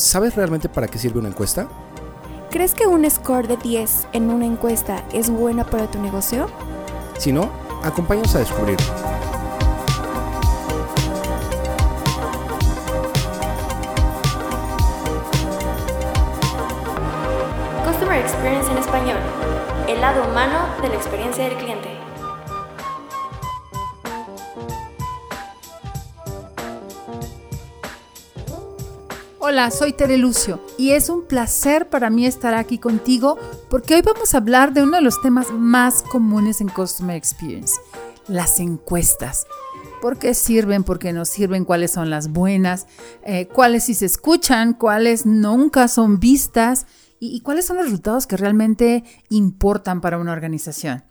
¿Sabes realmente para qué sirve una encuesta? ¿Crees que un score de 10 en una encuesta es buena para tu negocio? Si no, acompáñanos a descubrirlo. Customer Experience en español, el lado humano de la experiencia del cliente. Hola, soy Tere Lucio y es un placer para mí estar aquí contigo porque hoy vamos a hablar de uno de los temas más comunes en Customer Experience, las encuestas. ¿Por qué sirven? ¿Por qué no sirven? ¿Cuáles son las buenas? Eh, ¿Cuáles sí se escuchan? ¿Cuáles nunca son vistas? ¿Y, ¿Y cuáles son los resultados que realmente importan para una organización?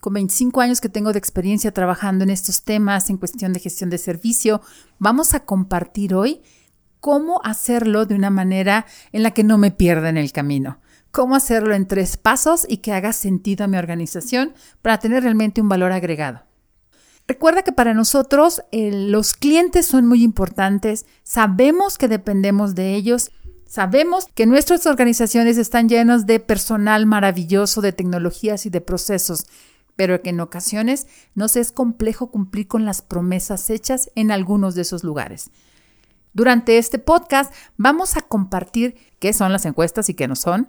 Con 25 años que tengo de experiencia trabajando en estos temas en cuestión de gestión de servicio, vamos a compartir hoy cómo hacerlo de una manera en la que no me pierda en el camino. Cómo hacerlo en tres pasos y que haga sentido a mi organización para tener realmente un valor agregado. Recuerda que para nosotros los clientes son muy importantes, sabemos que dependemos de ellos, sabemos que nuestras organizaciones están llenas de personal maravilloso, de tecnologías y de procesos, pero que en ocasiones nos es complejo cumplir con las promesas hechas en algunos de esos lugares. Durante este podcast vamos a compartir qué son las encuestas y qué no son,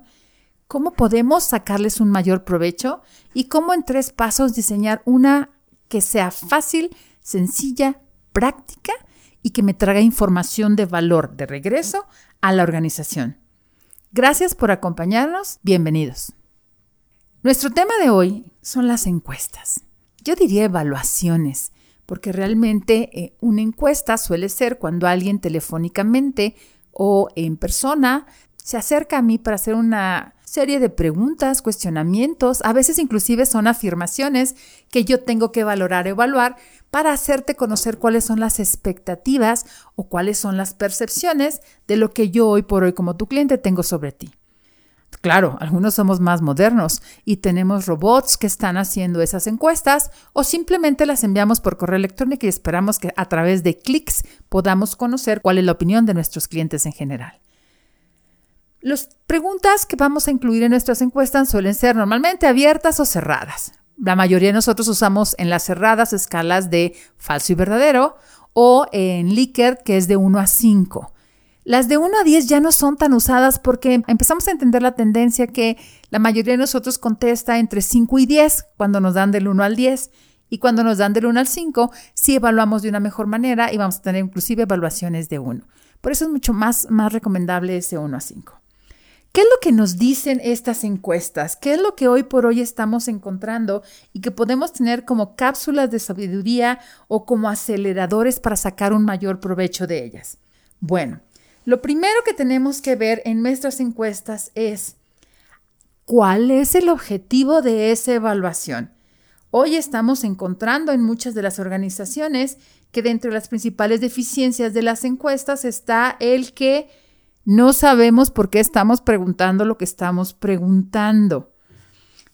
cómo podemos sacarles un mayor provecho y cómo en tres pasos diseñar una que sea fácil, sencilla, práctica y que me traiga información de valor de regreso a la organización. Gracias por acompañarnos, bienvenidos. Nuestro tema de hoy son las encuestas. Yo diría evaluaciones, porque realmente eh, una encuesta suele ser cuando alguien telefónicamente o en persona se acerca a mí para hacer una serie de preguntas, cuestionamientos, a veces inclusive son afirmaciones que yo tengo que valorar, evaluar para hacerte conocer cuáles son las expectativas o cuáles son las percepciones de lo que yo hoy por hoy como tu cliente tengo sobre ti. Claro, algunos somos más modernos y tenemos robots que están haciendo esas encuestas o simplemente las enviamos por correo electrónico y esperamos que a través de clics podamos conocer cuál es la opinión de nuestros clientes en general. Las preguntas que vamos a incluir en nuestras encuestas suelen ser normalmente abiertas o cerradas. La mayoría de nosotros usamos en las cerradas escalas de falso y verdadero o en Likert que es de 1 a 5. Las de 1 a 10 ya no son tan usadas porque empezamos a entender la tendencia que la mayoría de nosotros contesta entre 5 y 10 cuando nos dan del 1 al 10. Y cuando nos dan del 1 al 5, sí evaluamos de una mejor manera y vamos a tener inclusive evaluaciones de 1. Por eso es mucho más, más recomendable ese 1 a 5. ¿Qué es lo que nos dicen estas encuestas? ¿Qué es lo que hoy por hoy estamos encontrando y que podemos tener como cápsulas de sabiduría o como aceleradores para sacar un mayor provecho de ellas? Bueno, lo primero que tenemos que ver en nuestras encuestas es cuál es el objetivo de esa evaluación. Hoy estamos encontrando en muchas de las organizaciones que dentro de las principales deficiencias de las encuestas está el que no sabemos por qué estamos preguntando lo que estamos preguntando.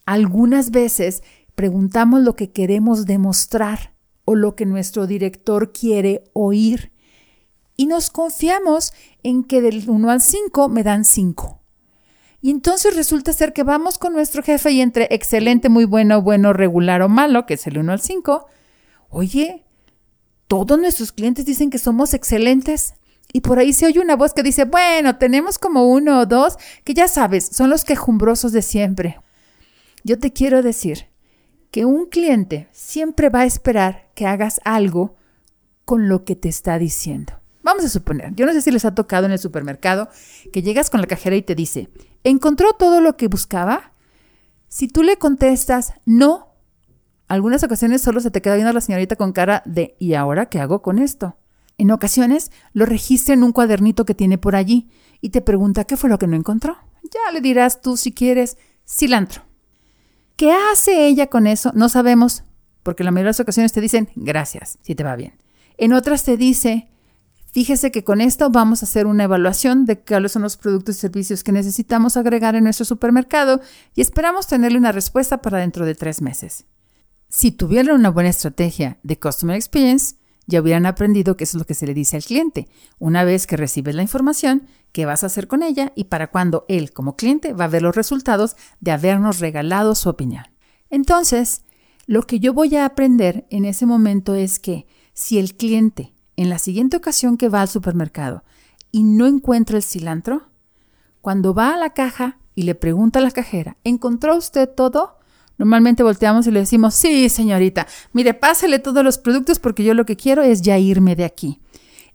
Algunas veces preguntamos lo que queremos demostrar o lo que nuestro director quiere oír y nos confiamos en que del 1 al 5 me dan 5. Y entonces resulta ser que vamos con nuestro jefe y entre excelente, muy bueno, bueno, regular o malo, que es el 1 al 5, oye, todos nuestros clientes dicen que somos excelentes. Y por ahí se oye una voz que dice, bueno, tenemos como uno o dos que ya sabes, son los quejumbrosos de siempre. Yo te quiero decir que un cliente siempre va a esperar que hagas algo con lo que te está diciendo. Vamos a suponer, yo no sé si les ha tocado en el supermercado que llegas con la cajera y te dice, ¿encontró todo lo que buscaba? Si tú le contestas no, algunas ocasiones solo se te queda viendo la señorita con cara de ¿y ahora qué hago con esto? En ocasiones lo registra en un cuadernito que tiene por allí y te pregunta qué fue lo que no encontró. Ya le dirás tú si quieres cilantro. ¿Qué hace ella con eso? No sabemos, porque la mayoría de las ocasiones te dicen gracias, si te va bien. En otras te dice Fíjese que con esto vamos a hacer una evaluación de cuáles son los productos y servicios que necesitamos agregar en nuestro supermercado y esperamos tenerle una respuesta para dentro de tres meses. Si tuvieran una buena estrategia de Customer Experience, ya hubieran aprendido que es lo que se le dice al cliente. Una vez que recibes la información, ¿qué vas a hacer con ella y para cuándo él como cliente va a ver los resultados de habernos regalado su opinión? Entonces, lo que yo voy a aprender en ese momento es que si el cliente en la siguiente ocasión que va al supermercado y no encuentra el cilantro, cuando va a la caja y le pregunta a la cajera, ¿encontró usted todo? Normalmente volteamos y le decimos, sí, señorita, mire, pásale todos los productos porque yo lo que quiero es ya irme de aquí.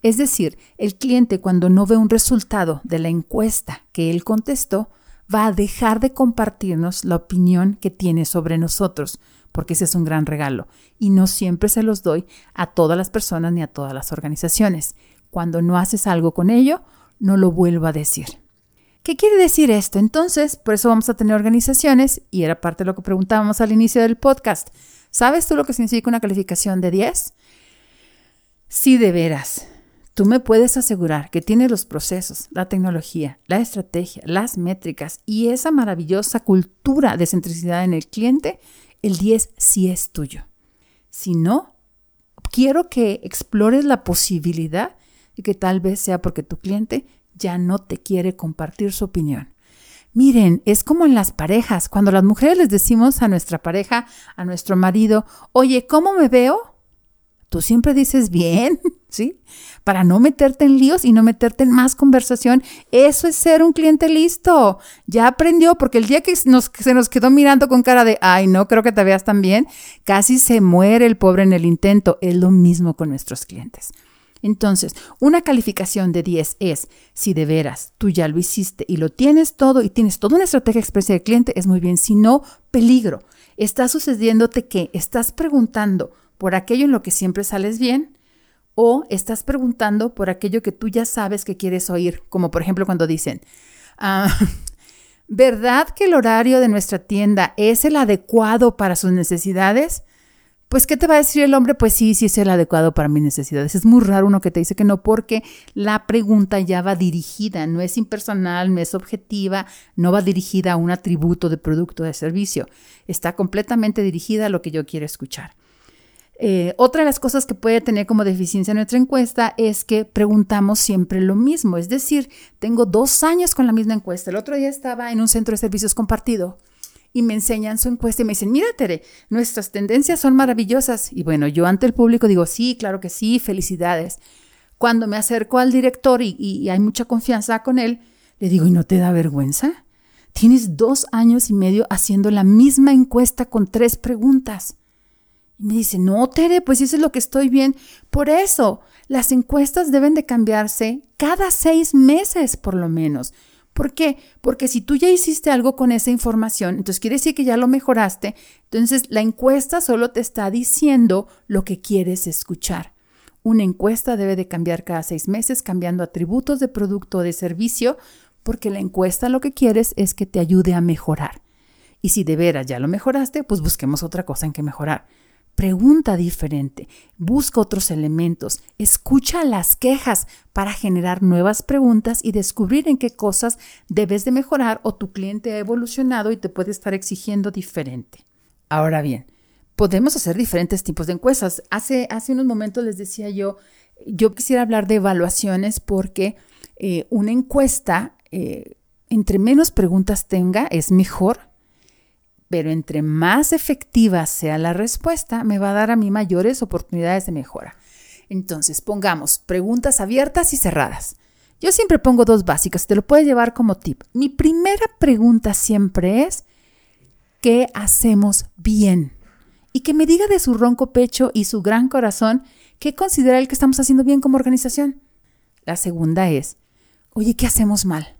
Es decir, el cliente cuando no ve un resultado de la encuesta que él contestó, va a dejar de compartirnos la opinión que tiene sobre nosotros, porque ese es un gran regalo. Y no siempre se los doy a todas las personas ni a todas las organizaciones. Cuando no haces algo con ello, no lo vuelvo a decir. ¿Qué quiere decir esto? Entonces, por eso vamos a tener organizaciones, y era parte de lo que preguntábamos al inicio del podcast. ¿Sabes tú lo que significa una calificación de 10? Si de veras tú me puedes asegurar que tienes los procesos, la tecnología, la estrategia, las métricas y esa maravillosa cultura de centricidad en el cliente, el 10 sí es tuyo. Si no, quiero que explores la posibilidad de que tal vez sea porque tu cliente ya no te quiere compartir su opinión. Miren, es como en las parejas, cuando las mujeres les decimos a nuestra pareja, a nuestro marido, oye, ¿cómo me veo? Tú siempre dices bien, ¿sí? Para no meterte en líos y no meterte en más conversación. Eso es ser un cliente listo. Ya aprendió, porque el día que nos, se nos quedó mirando con cara de, ay, no creo que te veas tan bien, casi se muere el pobre en el intento. Es lo mismo con nuestros clientes. Entonces, una calificación de 10 es, si de veras tú ya lo hiciste y lo tienes todo y tienes toda una estrategia expresa del cliente, es muy bien. Si no, peligro. Está sucediéndote que estás preguntando por aquello en lo que siempre sales bien o estás preguntando por aquello que tú ya sabes que quieres oír, como por ejemplo cuando dicen, ah, ¿verdad que el horario de nuestra tienda es el adecuado para sus necesidades? Pues, ¿qué te va a decir el hombre? Pues sí, sí es el adecuado para mis necesidades. Es muy raro uno que te dice que no, porque la pregunta ya va dirigida, no es impersonal, no es objetiva, no va dirigida a un atributo de producto o de servicio. Está completamente dirigida a lo que yo quiero escuchar. Eh, otra de las cosas que puede tener como deficiencia nuestra encuesta es que preguntamos siempre lo mismo. Es decir, tengo dos años con la misma encuesta. El otro día estaba en un centro de servicios compartido y me enseñan su encuesta y me dicen, mira Tere, nuestras tendencias son maravillosas. Y bueno, yo ante el público digo, sí, claro que sí, felicidades. Cuando me acerco al director y, y hay mucha confianza con él, le digo, ¿y no te da vergüenza? Tienes dos años y medio haciendo la misma encuesta con tres preguntas. Y me dice, no, Tere, pues eso es lo que estoy bien. Por eso, las encuestas deben de cambiarse cada seis meses por lo menos. ¿Por qué? Porque si tú ya hiciste algo con esa información, entonces quiere decir que ya lo mejoraste, entonces la encuesta solo te está diciendo lo que quieres escuchar. Una encuesta debe de cambiar cada seis meses, cambiando atributos de producto o de servicio, porque la encuesta lo que quieres es que te ayude a mejorar. Y si de veras ya lo mejoraste, pues busquemos otra cosa en que mejorar. Pregunta diferente, busca otros elementos, escucha las quejas para generar nuevas preguntas y descubrir en qué cosas debes de mejorar o tu cliente ha evolucionado y te puede estar exigiendo diferente. Ahora bien, podemos hacer diferentes tipos de encuestas. Hace, hace unos momentos les decía yo, yo quisiera hablar de evaluaciones porque eh, una encuesta, eh, entre menos preguntas tenga, es mejor pero entre más efectiva sea la respuesta, me va a dar a mí mayores oportunidades de mejora. Entonces, pongamos preguntas abiertas y cerradas. Yo siempre pongo dos básicas, te lo puedes llevar como tip. Mi primera pregunta siempre es, ¿qué hacemos bien? Y que me diga de su ronco pecho y su gran corazón qué considera el que estamos haciendo bien como organización. La segunda es, oye, ¿qué hacemos mal?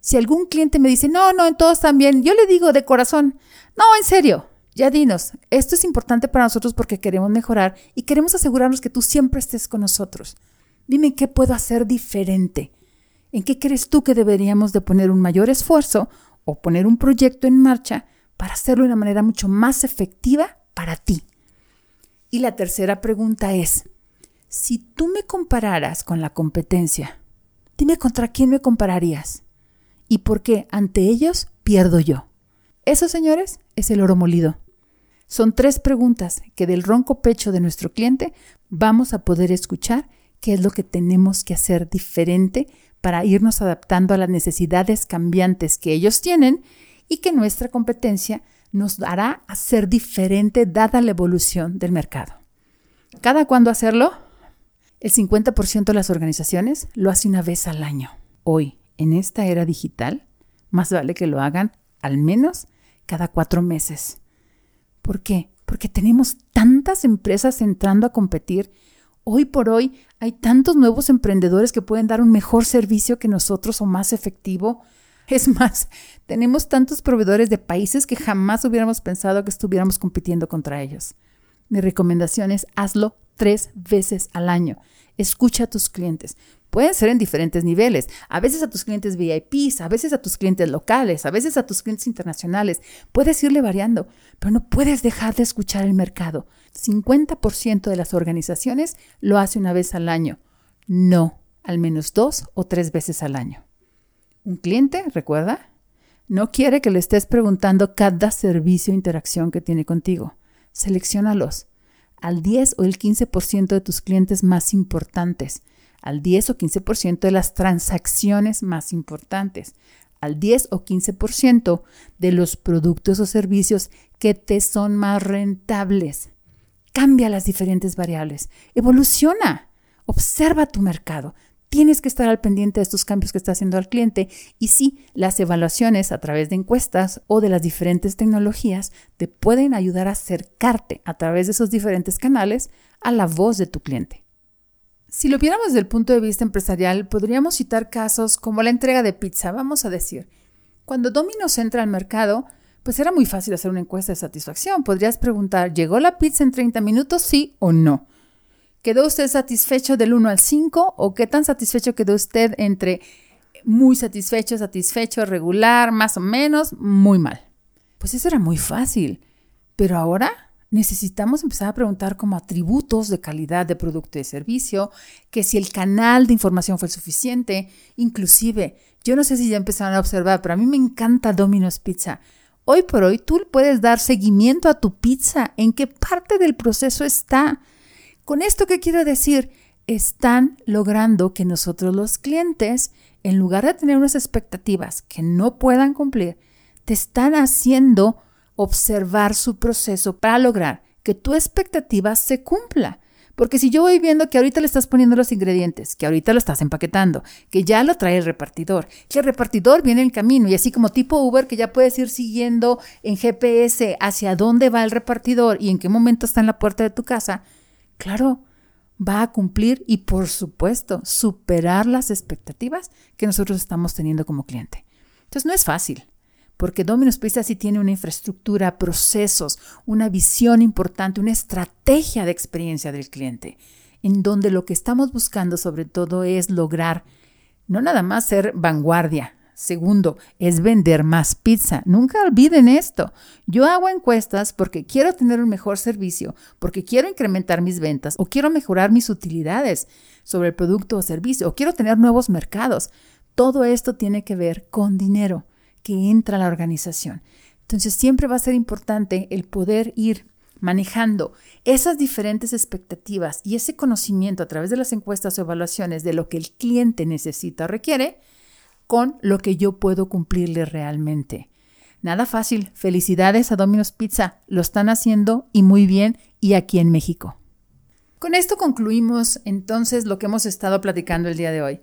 Si algún cliente me dice, no, no, en todos también, yo le digo de corazón, no, en serio, ya dinos, esto es importante para nosotros porque queremos mejorar y queremos asegurarnos que tú siempre estés con nosotros. Dime qué puedo hacer diferente. ¿En qué crees tú que deberíamos de poner un mayor esfuerzo o poner un proyecto en marcha para hacerlo de una manera mucho más efectiva para ti? Y la tercera pregunta es, si tú me compararas con la competencia, dime contra quién me compararías y por qué ante ellos pierdo yo. Eso, señores, es el oro molido. Son tres preguntas que del ronco pecho de nuestro cliente vamos a poder escuchar qué es lo que tenemos que hacer diferente para irnos adaptando a las necesidades cambiantes que ellos tienen y que nuestra competencia nos hará hacer diferente dada la evolución del mercado. ¿Cada cuándo hacerlo? El 50% de las organizaciones lo hace una vez al año. Hoy, en esta era digital, más vale que lo hagan al menos cada cuatro meses. ¿Por qué? Porque tenemos tantas empresas entrando a competir. Hoy por hoy hay tantos nuevos emprendedores que pueden dar un mejor servicio que nosotros o más efectivo. Es más, tenemos tantos proveedores de países que jamás hubiéramos pensado que estuviéramos compitiendo contra ellos. Mi recomendación es hazlo tres veces al año. Escucha a tus clientes. Pueden ser en diferentes niveles. A veces a tus clientes VIPs, a veces a tus clientes locales, a veces a tus clientes internacionales. Puedes irle variando, pero no puedes dejar de escuchar el mercado. 50% de las organizaciones lo hace una vez al año. No, al menos dos o tres veces al año. Un cliente, recuerda, no quiere que le estés preguntando cada servicio o interacción que tiene contigo. Selecciónalos al 10 o el 15% de tus clientes más importantes, al 10 o 15% de las transacciones más importantes, al 10 o 15% de los productos o servicios que te son más rentables. Cambia las diferentes variables, evoluciona, observa tu mercado, Tienes que estar al pendiente de estos cambios que está haciendo el cliente y sí, las evaluaciones a través de encuestas o de las diferentes tecnologías te pueden ayudar a acercarte a través de esos diferentes canales a la voz de tu cliente. Si lo viéramos desde el punto de vista empresarial, podríamos citar casos como la entrega de pizza, vamos a decir. Cuando Domino's entra al mercado, pues era muy fácil hacer una encuesta de satisfacción. Podrías preguntar, ¿llegó la pizza en 30 minutos, sí o no? ¿Quedó usted satisfecho del 1 al 5 o qué tan satisfecho quedó usted entre muy satisfecho, satisfecho, regular, más o menos, muy mal? Pues eso era muy fácil. Pero ahora necesitamos empezar a preguntar como atributos de calidad de producto y de servicio, que si el canal de información fue suficiente, inclusive, yo no sé si ya empezaron a observar, pero a mí me encanta Domino's Pizza. Hoy por hoy tú puedes dar seguimiento a tu pizza, en qué parte del proceso está. Con esto, ¿qué quiero decir? Están logrando que nosotros los clientes, en lugar de tener unas expectativas que no puedan cumplir, te están haciendo observar su proceso para lograr que tu expectativa se cumpla. Porque si yo voy viendo que ahorita le estás poniendo los ingredientes, que ahorita lo estás empaquetando, que ya lo trae el repartidor, que el repartidor viene en camino y así como tipo Uber que ya puedes ir siguiendo en GPS hacia dónde va el repartidor y en qué momento está en la puerta de tu casa, Claro, va a cumplir y por supuesto superar las expectativas que nosotros estamos teniendo como cliente. Entonces no es fácil, porque Domino's Pizza sí tiene una infraestructura, procesos, una visión importante, una estrategia de experiencia del cliente, en donde lo que estamos buscando sobre todo es lograr no nada más ser vanguardia, Segundo, es vender más pizza. Nunca olviden esto. Yo hago encuestas porque quiero tener un mejor servicio, porque quiero incrementar mis ventas o quiero mejorar mis utilidades sobre el producto o servicio o quiero tener nuevos mercados. Todo esto tiene que ver con dinero que entra a la organización. Entonces siempre va a ser importante el poder ir manejando esas diferentes expectativas y ese conocimiento a través de las encuestas o evaluaciones de lo que el cliente necesita o requiere con lo que yo puedo cumplirle realmente. Nada fácil. Felicidades a Domino's Pizza. Lo están haciendo y muy bien y aquí en México. Con esto concluimos entonces lo que hemos estado platicando el día de hoy.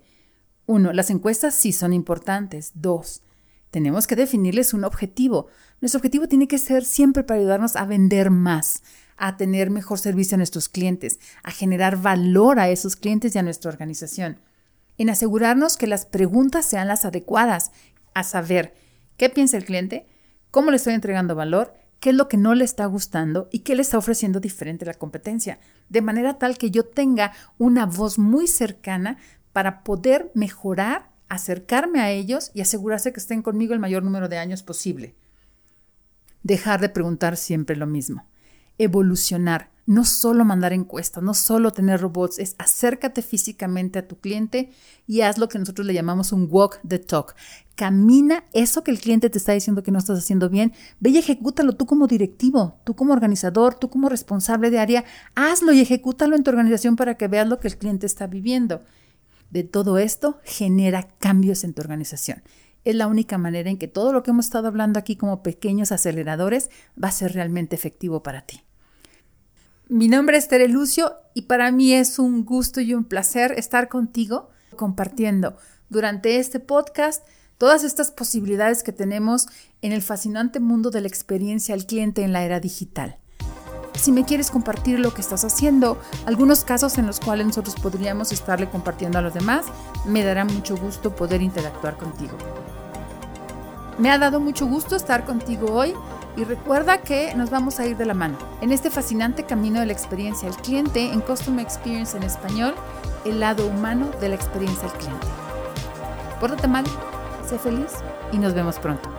Uno, las encuestas sí son importantes. Dos, tenemos que definirles un objetivo. Nuestro objetivo tiene que ser siempre para ayudarnos a vender más, a tener mejor servicio a nuestros clientes, a generar valor a esos clientes y a nuestra organización en asegurarnos que las preguntas sean las adecuadas, a saber qué piensa el cliente, cómo le estoy entregando valor, qué es lo que no le está gustando y qué le está ofreciendo diferente la competencia, de manera tal que yo tenga una voz muy cercana para poder mejorar, acercarme a ellos y asegurarse que estén conmigo el mayor número de años posible. Dejar de preguntar siempre lo mismo. Evolucionar, no solo mandar encuestas, no solo tener robots, es acércate físicamente a tu cliente y haz lo que nosotros le llamamos un walk the talk. Camina eso que el cliente te está diciendo que no estás haciendo bien, ve y ejecútalo tú como directivo, tú como organizador, tú como responsable de área, hazlo y ejecútalo en tu organización para que veas lo que el cliente está viviendo. De todo esto genera cambios en tu organización. Es la única manera en que todo lo que hemos estado hablando aquí como pequeños aceleradores va a ser realmente efectivo para ti. Mi nombre es Tere Lucio y para mí es un gusto y un placer estar contigo compartiendo durante este podcast todas estas posibilidades que tenemos en el fascinante mundo de la experiencia al cliente en la era digital. Si me quieres compartir lo que estás haciendo, algunos casos en los cuales nosotros podríamos estarle compartiendo a los demás, me dará mucho gusto poder interactuar contigo. Me ha dado mucho gusto estar contigo hoy y recuerda que nos vamos a ir de la mano en este fascinante camino de la experiencia al cliente en Customer Experience en español, el lado humano de la experiencia al cliente. Pórtate mal, sé feliz y nos vemos pronto.